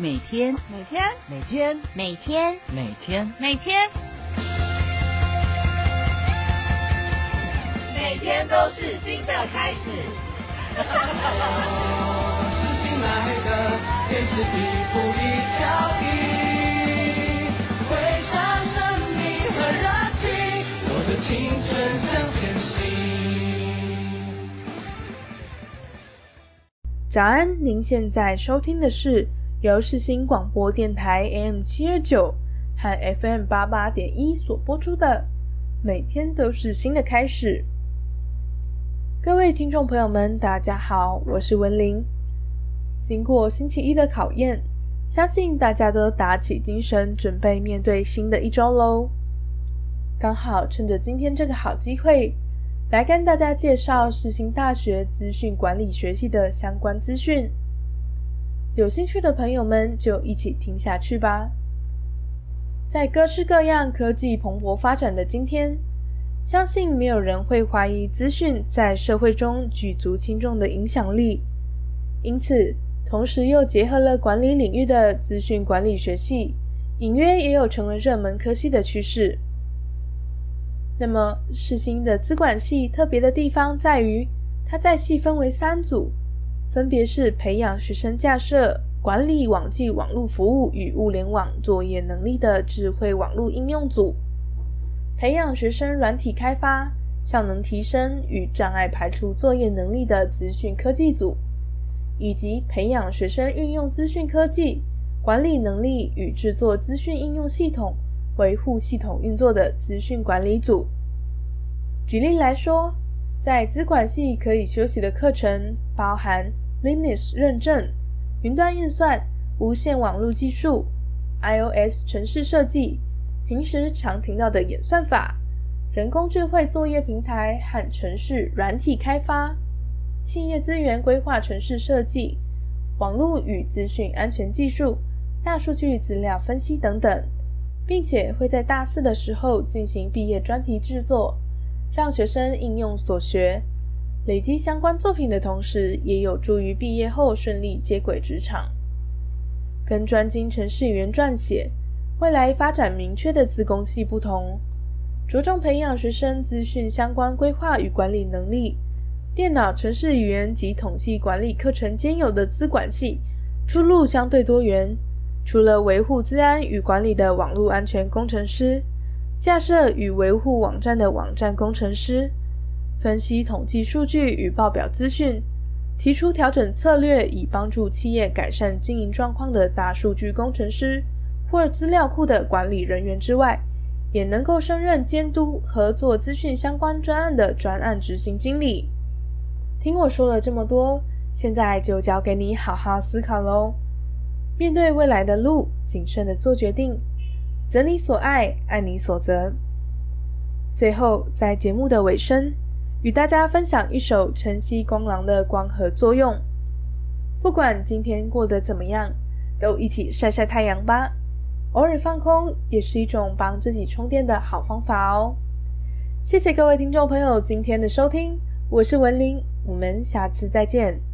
每天，每天，每天，每天，每天，每天，每天都是新的开始。是新来的，坚持一步一脚印，挥洒生命和热情，我的青春向前行。早安，您现在收听的是由世新广播电台 M 七二九和 FM 八八点一所播出的《每天都是新的开始》。各位听众朋友们，大家好，我是文玲。经过星期一的考验，相信大家都打起精神，准备面对新的一周喽。刚好趁着今天这个好机会，来跟大家介绍世新大学资讯管理学系的相关资讯。有兴趣的朋友们就一起听下去吧。在各式各样科技蓬勃发展的今天，相信没有人会怀疑资讯在社会中举足轻重的影响力。因此，同时又结合了管理领域的资讯管理学系，隐约也有成为热门科系的趋势。那么，世新的资管系特别的地方在于，它在细分为三组，分别是培养学生架设、管理网际网络服务与物联网作业能力的智慧网络应用组。培养学生软体开发、效能提升与障碍排除作业能力的资讯科技组，以及培养学生运用资讯科技、管理能力与制作资讯应用系统、维护系统运作的资讯管理组。举例来说，在资管系可以修习的课程包含 Linux 认证、云端运算、无线网络技术、iOS 程式设计。平时常听到的演算法、人工智慧作业平台和城市软体开发、企业资源规划、城市设计、网络与资讯安全技术、大数据资料分析等等，并且会在大四的时候进行毕业专题制作，让学生应用所学，累积相关作品的同时，也有助于毕业后顺利接轨职场。跟专精城市语言撰写。未来发展明确的资工系不同，着重培养学生资讯相关规划与管理能力。电脑、程式语言及统计管理课程兼有的资管系，出路相对多元。除了维护资安与管理的网络安全工程师，架设与维护网站的网站工程师，分析统计数据与报表资讯，提出调整策略以帮助企业改善经营状况的大数据工程师。或资料库的管理人员之外，也能够升任监督合作资讯相关专案的专案执行经理。听我说了这么多，现在就交给你好好思考喽。面对未来的路，谨慎的做决定，择你所爱，爱你所择。最后，在节目的尾声，与大家分享一首晨曦光廊的光合作用。不管今天过得怎么样，都一起晒晒太阳吧。偶尔放空也是一种帮自己充电的好方法哦。谢谢各位听众朋友今天的收听，我是文玲，我们下次再见。